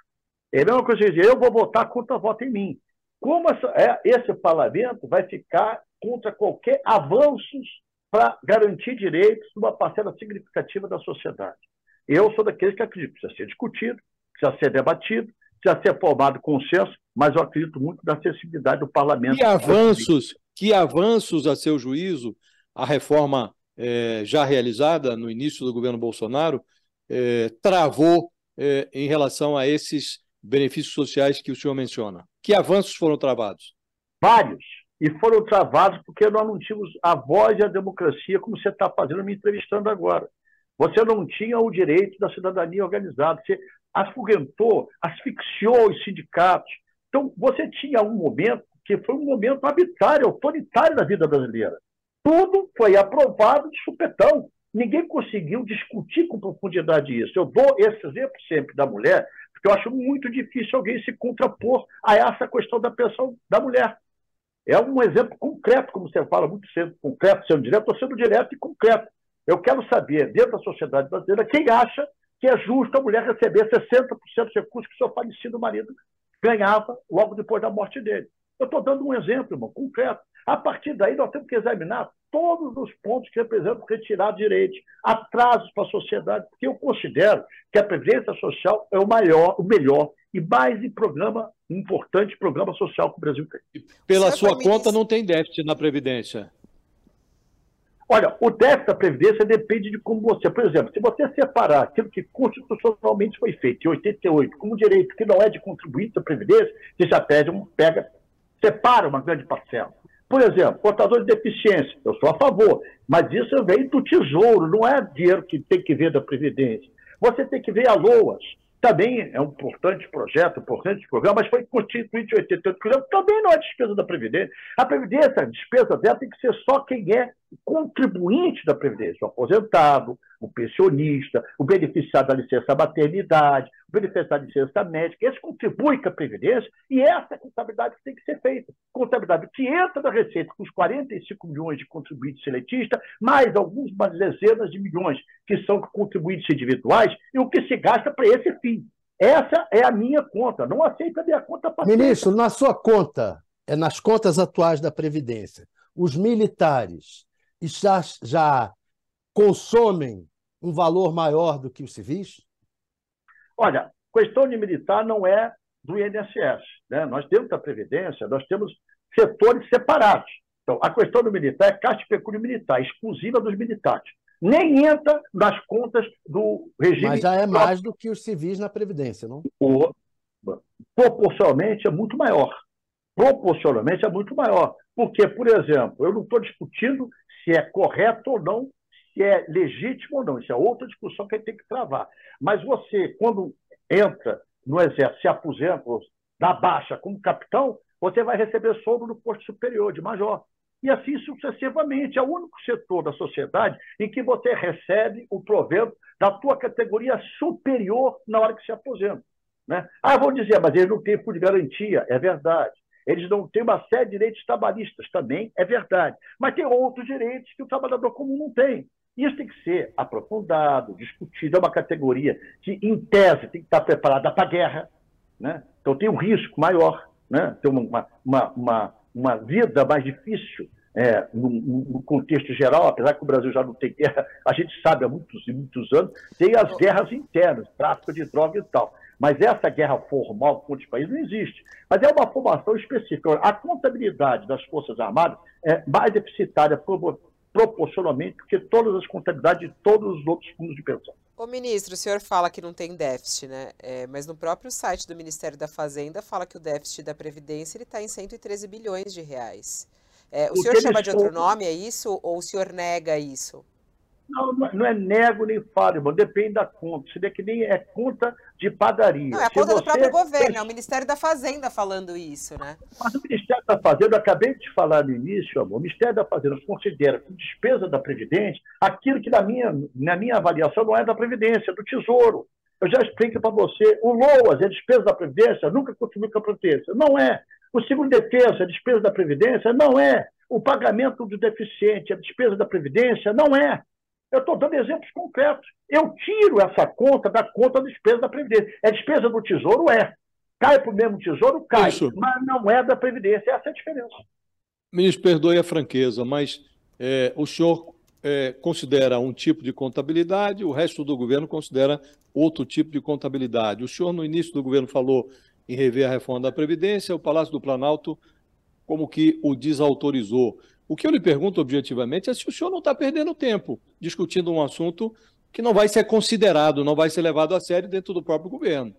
É a mesma coisa que dizer, eu vou votar contra voto em mim. Como essa, é, esse parlamento vai ficar contra qualquer avanços para garantir direitos de uma parcela significativa da sociedade? Eu sou daqueles que acreditam que precisa ser discutido, precisa ser debatido, precisa ser formado consenso, mas eu acredito muito na acessibilidade do parlamento. Que avanços, que avanços, a seu juízo, a reforma é, já realizada no início do governo Bolsonaro é, travou é, em relação a esses benefícios sociais que o senhor menciona? Que avanços foram travados? Vários. E foram travados porque nós não tínhamos a voz e a democracia como você está fazendo, me entrevistando agora. Você não tinha o direito da cidadania organizada. Você afugentou, asfixiou os sindicatos. Então, você tinha um momento que foi um momento arbitrário, autoritário da vida brasileira. Tudo foi aprovado de supetão. Ninguém conseguiu discutir com profundidade isso. Eu dou esse exemplo sempre da mulher, porque eu acho muito difícil alguém se contrapor a essa questão da pensão da mulher. É um exemplo concreto, como você fala, muito sendo concreto, sendo direto, ou sendo direto e concreto. Eu quero saber, dentro da sociedade brasileira, quem acha que é justo a mulher receber 60% dos recursos que seu falecido marido ganhava logo depois da morte dele. Eu estou dando um exemplo, irmão, concreto. A partir daí, nós temos que examinar todos os pontos que representam retirar direitos, atrasos para a sociedade, porque eu considero que a Previdência Social é o maior, o melhor e mais programa, importante programa social que o Brasil tem. Pela sua conta, não tem déficit na Previdência. Olha, o déficit da Previdência depende de como você. Por exemplo, se você separar aquilo que constitucionalmente foi feito em 88 como direito que não é de contribuinte da Previdência, você já pega, pega separa uma grande parcela. Por exemplo, portador de deficiência, eu sou a favor, mas isso vem do tesouro, não é dinheiro que tem que ver da Previdência. Você tem que ver a LOAS, também é um importante projeto, um importante programa, mas foi constituído em 88 também não é despesa da Previdência. A Previdência, a despesa dela tem que ser só quem é contribuinte da Previdência, o aposentado, o pensionista, o beneficiário da licença maternidade, o beneficiário da licença médica, esse contribui com a Previdência e essa é a contabilidade que tem que ser feita. Contabilidade que entra da Receita com os 45 milhões de contribuintes seletistas, mais algumas dezenas de milhões que são contribuintes individuais e o que se gasta para esse fim. Essa é a minha conta. Não aceita a minha conta para Ministro, na sua conta, é nas contas atuais da Previdência, os militares já, já consomem um valor maior do que os civis? Olha, questão de militar não é do INSS. Né? Nós temos a Previdência, nós temos setores separados. Então, a questão do militar é caixa de pecúlio militar, exclusiva dos militares. Nem entra nas contas do regime. Mas já é mais do que os civis na Previdência, não? O, proporcionalmente é muito maior. Proporcionalmente é muito maior. Porque, por exemplo, eu não estou discutindo se é correto ou não se é legítimo ou não. Isso é outra discussão que a gente tem que travar. Mas você, quando entra no Exército, se aposenta, dá baixa como capitão, você vai receber soldo no posto superior, de major. E assim sucessivamente. É o único setor da sociedade em que você recebe o provento da tua categoria superior na hora que se aposenta. Né? Ah, vão dizer, mas eles não têm fundo de garantia. É verdade. Eles não têm uma série de direitos trabalhistas, também é verdade. Mas tem outros direitos que o trabalhador comum não tem. Isso tem que ser aprofundado, discutido. É uma categoria que, em tese, tem que estar preparada para a guerra. Né? Então tem um risco maior, né? tem uma, uma, uma, uma vida mais difícil é, no, no, contexto geral, apesar que o Brasil já não tem guerra, a gente sabe há muitos e muitos anos, tem as guerras internas, tráfico de drogas e tal. Mas essa guerra formal contra os países não existe. Mas é uma formação específica. A contabilidade das Forças Armadas é mais deficitária proporcionalmente do que todas as contabilidades de todos os outros fundos de pensão. Ô ministro, o senhor fala que não tem déficit, né? É, mas no próprio site do Ministério da Fazenda fala que o déficit da Previdência está em 113 bilhões de reais. É, o, o senhor chama de outro nome, é isso? Ou o senhor nega isso? Não, não é nego nem falo, irmão. Depende da conta. Isso daqui nem é conta de padaria. Não, é a conta do próprio governo, é o Ministério da Fazenda falando isso, né? Mas o Ministério da Fazenda, eu acabei de falar no início, amor, o Ministério da Fazenda considera como despesa da Previdência aquilo que, na minha, na minha avaliação, não é da Previdência, é do Tesouro. Eu já explico para você, o LOAS é despesa da Previdência, nunca contribuiu com a Previdência. Não é. O seguro defesa é despesa da Previdência? Não é. O pagamento do deficiente é despesa da Previdência? Não é. Eu estou dando exemplos concretos. Eu tiro essa conta da conta da despesa da Previdência. É despesa do Tesouro? É. Cai para o mesmo Tesouro? Cai. Isso. Mas não é da Previdência. Essa é a diferença. Ministro, perdoe a franqueza, mas é, o senhor é, considera um tipo de contabilidade, o resto do governo considera outro tipo de contabilidade. O senhor, no início do governo, falou em rever a reforma da Previdência, o Palácio do Planalto como que o desautorizou. O que eu lhe pergunto objetivamente é se o senhor não está perdendo tempo discutindo um assunto que não vai ser considerado, não vai ser levado a sério dentro do próprio governo.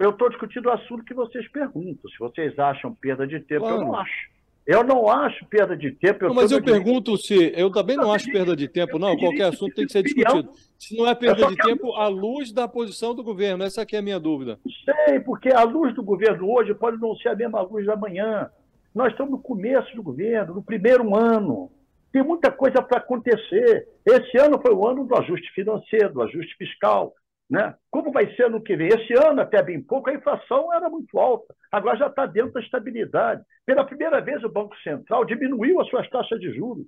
Eu estou discutindo o assunto que vocês perguntam. Se vocês acham perda de tempo, claro. eu não acho. Eu não acho perda de tempo. Não, mas eu pergunto se. Eu também não acho perda de tempo, não. Qualquer assunto tem que ser discutido. Se não é perda de tempo, à luz da posição do governo. Essa aqui é a minha dúvida. Sei, porque a luz do governo hoje pode não ser a mesma luz da manhã. Nós estamos no começo do governo, no primeiro ano. Tem muita coisa para acontecer. Esse ano foi o ano do ajuste financeiro, do ajuste fiscal. Né? Como vai ser ano que vem? Esse ano, até bem pouco, a inflação era muito alta. Agora já está dentro da estabilidade. Pela primeira vez, o Banco Central diminuiu as suas taxas de juros.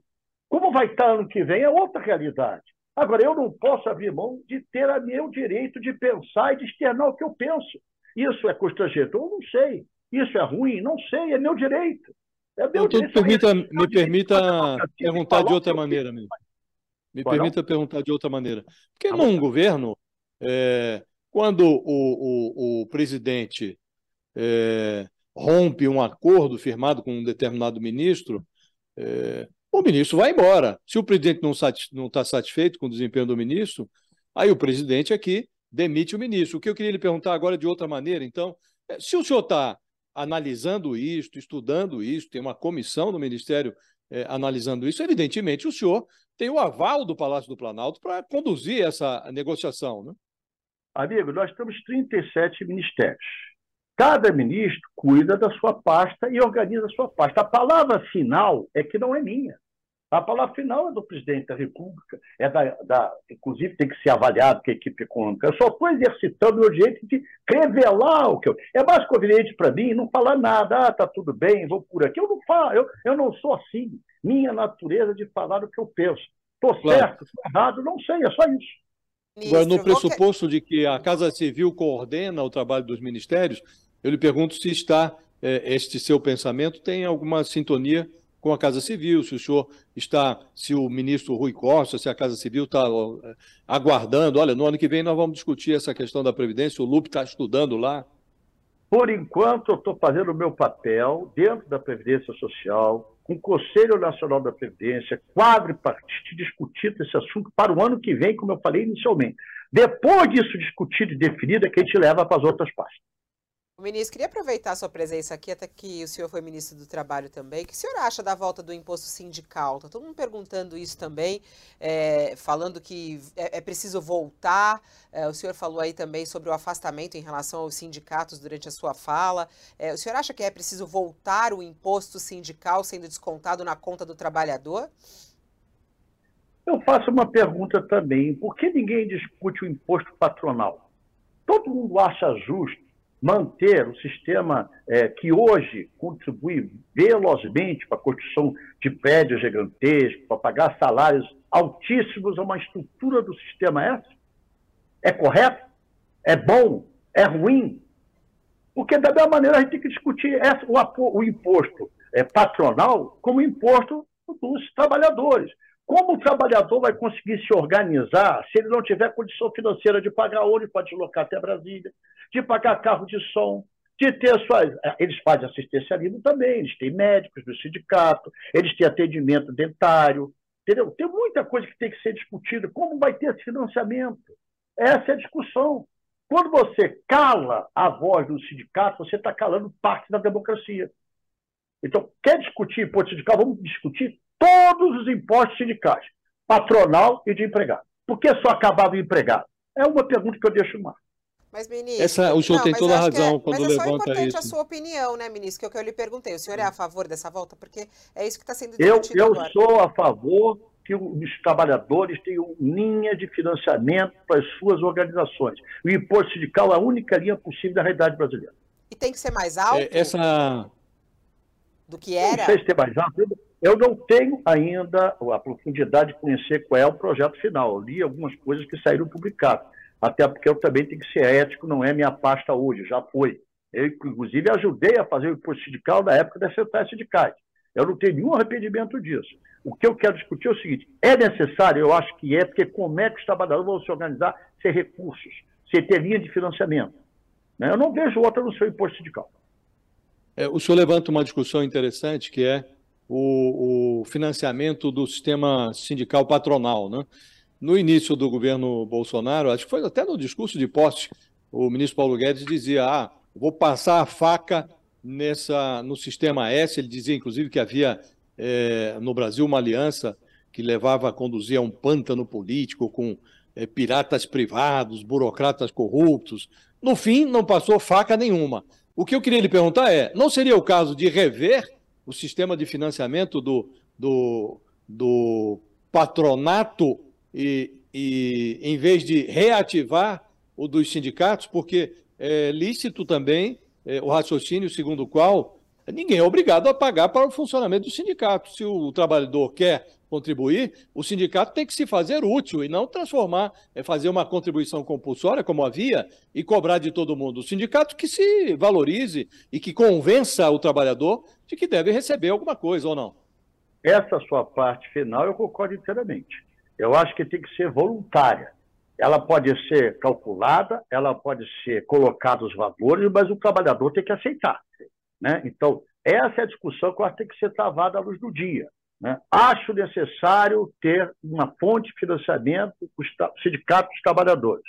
Como vai estar ano que vem é outra realidade. Agora, eu não posso abrir mão de ter a meu direito de pensar e de externar o que eu penso. Isso é constrangedor? Eu não sei. Isso é ruim? Não sei, é meu direito. É meu então, direito. Permita, me permita perguntar de outra maneira mesmo. Me permita perguntar de outra maneira. Porque tá num governo, é, quando o, o, o presidente é, rompe um acordo firmado com um determinado ministro, é, o ministro vai embora. Se o presidente não está satisfeito com o desempenho do ministro, aí o presidente aqui demite o ministro. O que eu queria lhe perguntar agora de outra maneira, então, é, se o senhor está analisando isto, estudando isso, tem uma comissão do Ministério é, analisando isso, evidentemente o senhor tem o aval do Palácio do Planalto para conduzir essa negociação. Né? Amigo, nós temos 37 ministérios. Cada ministro cuida da sua pasta e organiza a sua pasta. A palavra final é que não é minha. A palavra final é do presidente da República, é da, da, inclusive tem que ser avaliado com a equipe econômica. Eu só estou exercitando o meu direito de revelar o que eu. É mais conveniente para mim não falar nada, ah, tá tudo bem, vou por aqui. Eu não falo, eu, eu não sou assim. Minha natureza de falar o que eu penso. Estou claro. certo, estou errado, não sei, é só isso. Agora, no pressuposto de que a Casa Civil coordena o trabalho dos ministérios, eu lhe pergunto se está, é, este seu pensamento tem alguma sintonia com a Casa Civil, se o senhor está, se o ministro Rui Costa, se a Casa Civil está aguardando, olha, no ano que vem nós vamos discutir essa questão da Previdência, o Lupe está estudando lá. Por enquanto, eu estou fazendo o meu papel dentro da Previdência Social, com o Conselho Nacional da Previdência, quadripartite, discutindo esse assunto para o ano que vem, como eu falei inicialmente. Depois disso discutido e definido, é que a gente leva para as outras partes. O ministro, queria aproveitar a sua presença aqui, até que o senhor foi ministro do Trabalho também. O que o senhor acha da volta do imposto sindical? Está todo mundo perguntando isso também, é, falando que é, é preciso voltar. É, o senhor falou aí também sobre o afastamento em relação aos sindicatos durante a sua fala. É, o senhor acha que é preciso voltar o imposto sindical sendo descontado na conta do trabalhador? Eu faço uma pergunta também. Por que ninguém discute o imposto patronal? Todo mundo acha justo manter o sistema é, que hoje contribui velozmente para a construção de prédios gigantescos, para pagar salários altíssimos a uma estrutura do sistema essa? É correto? É bom? É ruim? Porque, da mesma maneira, a gente tem que discutir essa, o, o, imposto é, patronal como imposto dos trabalhadores. Como o trabalhador vai conseguir se organizar se ele não tiver condição financeira de pagar ônibus para deslocar até Brasília, de pagar carro de som, de ter suas. É, eles fazem assistencialismo também, eles têm médicos do sindicato, eles têm atendimento dentário, entendeu? Tem muita coisa que tem que ser discutida. Como vai ter esse financiamento? Essa é a discussão. Quando você cala a voz do sindicato, você está calando parte da democracia. Então, quer discutir imposto sindical? Vamos discutir todos os impostos sindicais, patronal e de empregado. Por que só acabava o empregado? É uma pergunta que eu deixo ar. Mas, ministro. Essa, o senhor não, tem toda a razão é, quando mas levanta isso. Mas é só importante isso. a sua opinião, né, ministro? Que é o que eu lhe perguntei. O senhor é a favor dessa volta? Porque é isso que está sendo discutido eu, eu agora. Eu sou a favor que os trabalhadores tenham linha de financiamento para as suas organizações. O imposto sindical é a única linha possível da realidade brasileira. E tem que ser mais alto? É, essa... Do que era? Não sei se tem mais alto. Eu não tenho ainda a profundidade de conhecer qual é o projeto final. Eu li algumas coisas que saíram publicadas. Até porque eu também tenho que ser ético, não é minha pasta hoje, já foi. Eu, inclusive, ajudei a fazer o imposto sindical na época das centrais sindicais. Eu não tenho nenhum arrependimento disso. O que eu quero discutir é o seguinte: é necessário? Eu acho que é, porque como é que os trabalhadores vão se organizar sem recursos, sem ter linha de financiamento? Né? Eu não vejo outra no seu imposto sindical. É, o senhor levanta uma discussão interessante que é o, o, financiamento do sistema sindical patronal. Né? No início do governo Bolsonaro, acho que foi até no discurso de posse, o ministro Paulo Guedes dizia: ah, vou passar a faca nessa no sistema S. Ele dizia, inclusive, que havia é, no Brasil uma aliança que levava a conduzir a um pântano político com é, piratas privados, burocratas corruptos. No fim, não passou faca nenhuma. O que eu queria lhe perguntar é: não seria o caso de rever o sistema de financiamento do, do, do patronato e, e, em vez de reativar o dos sindicatos? Porque é lícito também é, o raciocínio segundo o qual ninguém é obrigado a pagar para o funcionamento do sindicato. Se o trabalhador quer contribuir, o sindicato tem que se fazer útil e não transformar, é fazer uma contribuição compulsória, como havia, e cobrar de todo mundo. O sindicato que se valorize e que convença o trabalhador de que deve receber alguma coisa ou não. Essa sua parte final eu concordo inteiramente. Eu acho que tem que ser voluntária ela pode ser calculada, ela pode ser colocada os valores, mas o trabalhador tem que aceitar. Né? Então, essa é a discussão que tem que ser travada à luz do dia. Né? Acho necessário ter uma fonte de financiamento para os sindicatos dos trabalhadores.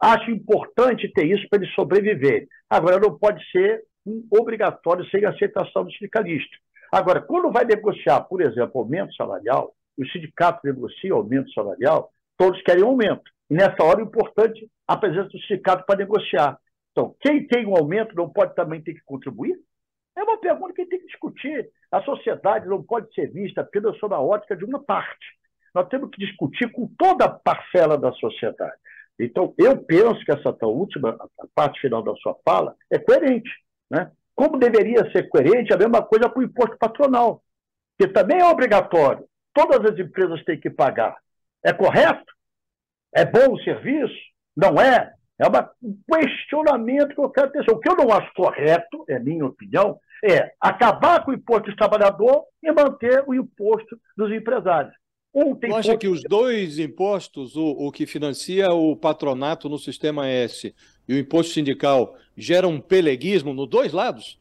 Acho importante ter isso para eles sobreviverem. Agora, não pode ser um obrigatório sem aceitação do sindicalista. Agora, quando vai negociar, por exemplo, aumento salarial, os sindicatos negociam aumento salarial, todos querem aumento. E nessa hora é importante a presença do sindicato para negociar. Então, quem tem um aumento não pode também ter que contribuir? É uma pergunta que tem que discutir. A sociedade não pode ser vista apenas sob a ótica de uma parte. Nós temos que discutir com toda a parcela da sociedade. Então, eu penso que essa última, a parte final da sua fala, é coerente. Né? Como deveria ser coerente a mesma coisa para o imposto patronal, que também é obrigatório. Todas as empresas têm que pagar. É correto? É bom o serviço? Não é? É um questionamento que eu quero ter. O que eu não acho correto, é minha opinião, é acabar com o imposto do trabalhador e manter o imposto dos empresários. Um tem Você acha que os dois impostos, o, o que financia o patronato no sistema S e o imposto sindical, geram um peleguismo nos dois lados?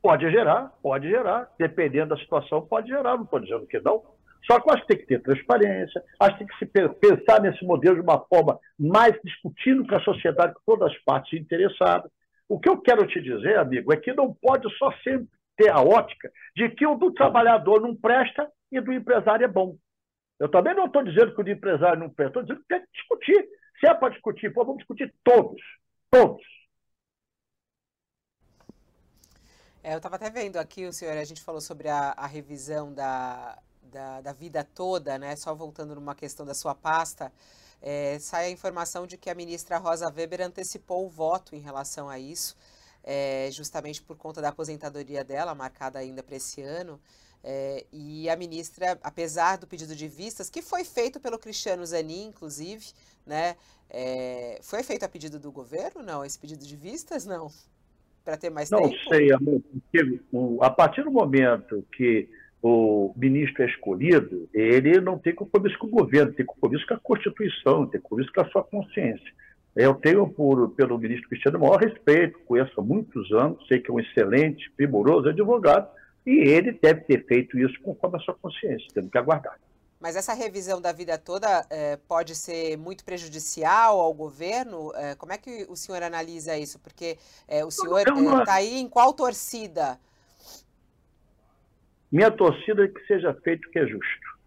Pode gerar, pode gerar. Dependendo da situação, pode gerar. Não estou dizendo que não. Só que eu acho que tem que ter transparência, acho que tem que se pensar nesse modelo de uma forma mais discutindo com a sociedade, com todas as partes interessadas. O que eu quero te dizer, amigo, é que não pode só sempre ter a ótica de que o do trabalhador não presta e do empresário é bom. Eu também não estou dizendo que o do empresário não presta, estou dizendo que tem que discutir. Se é para discutir, pô, vamos discutir todos. Todos. É, eu estava até vendo aqui, o senhor, a gente falou sobre a, a revisão da, da, da vida toda, né? Só voltando numa questão da sua pasta, é, sai a informação de que a ministra Rosa Weber antecipou o voto em relação a isso, é, justamente por conta da aposentadoria dela, marcada ainda para esse ano. É, e a ministra, apesar do pedido de vistas, que foi feito pelo Cristiano Zanin, inclusive, né? É, foi feito a pedido do governo? Não, esse pedido de vistas, não para ter mais Não tempo? Não sei, amor, porque a partir do momento que o ministro é escolhido, ele não tem compromisso com o governo, tem compromisso com a Constituição, tem compromisso com a sua consciência. Eu tenho por, pelo ministro Cristiano o maior respeito, conheço há muitos anos, sei que é um excelente, primoroso advogado, e ele deve ter feito isso conforme a sua consciência, temos que aguardar. Mas essa revisão da vida toda é, pode ser muito prejudicial ao governo? É, como é que o senhor analisa isso? Porque é, o senhor está aí em qual torcida? Minha torcida é que seja feito o que é justo.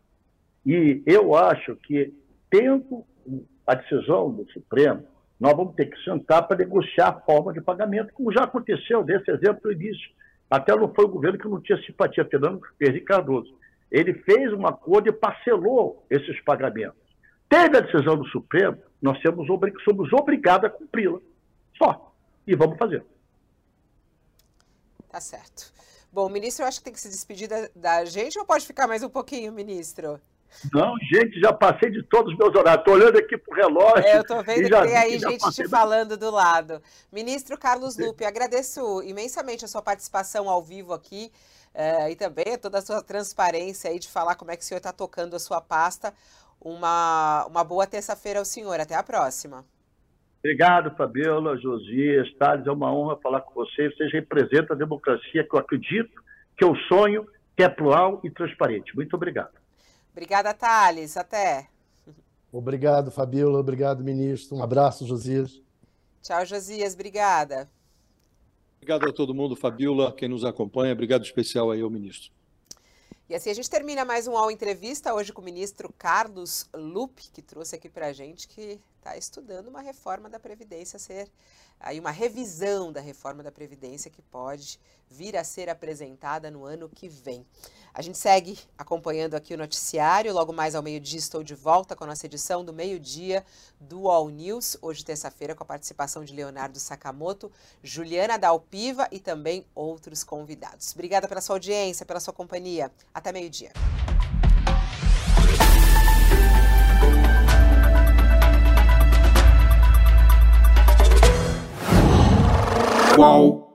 E eu acho que, tendo a decisão do Supremo, nós vamos ter que sentar para negociar a forma de pagamento, como já aconteceu desse exemplo no início. Até não foi o governo que não tinha simpatia, Fernando Henrique Cardoso. Ele fez um acordo e parcelou esses pagamentos. Teve a decisão do Supremo, nós somos, somos obrigados a cumpri-la. Só. E vamos fazer. Tá certo. Bom, ministro, eu acho que tem que se despedir da, da gente ou pode ficar mais um pouquinho, ministro? Não, gente, já passei de todos os meus horários. Estou olhando aqui para o relógio. É, eu estou vendo que tem aí gente te falando do lado. Ministro Carlos Lupe, agradeço imensamente a sua participação ao vivo aqui é, e também toda a sua transparência aí de falar como é que o senhor está tocando a sua pasta. Uma, uma boa terça-feira ao senhor. Até a próxima. Obrigado, Fabiola, Josias, Thales. É uma honra falar com vocês. Vocês representam a democracia que eu acredito, que eu sonho, que é plural e transparente. Muito obrigado. Obrigada, Thales. Até. Obrigado, Fabiola. Obrigado, ministro. Um abraço, Josias. Tchau, Josias. Obrigada. Obrigado a todo mundo, Fabiola, quem nos acompanha. Obrigado especial aí ao ministro. E assim a gente termina mais um All Entrevista, hoje com o ministro Carlos Lupe, que trouxe aqui para a gente que está estudando uma reforma da Previdência ser aí uma revisão da reforma da Previdência que pode vir a ser apresentada no ano que vem. A gente segue acompanhando aqui o noticiário. Logo mais ao meio-dia estou de volta com a nossa edição do meio-dia do All News. Hoje, terça-feira, com a participação de Leonardo Sakamoto, Juliana Dalpiva e também outros convidados. Obrigada pela sua audiência, pela sua companhia. Até meio-dia. Qual?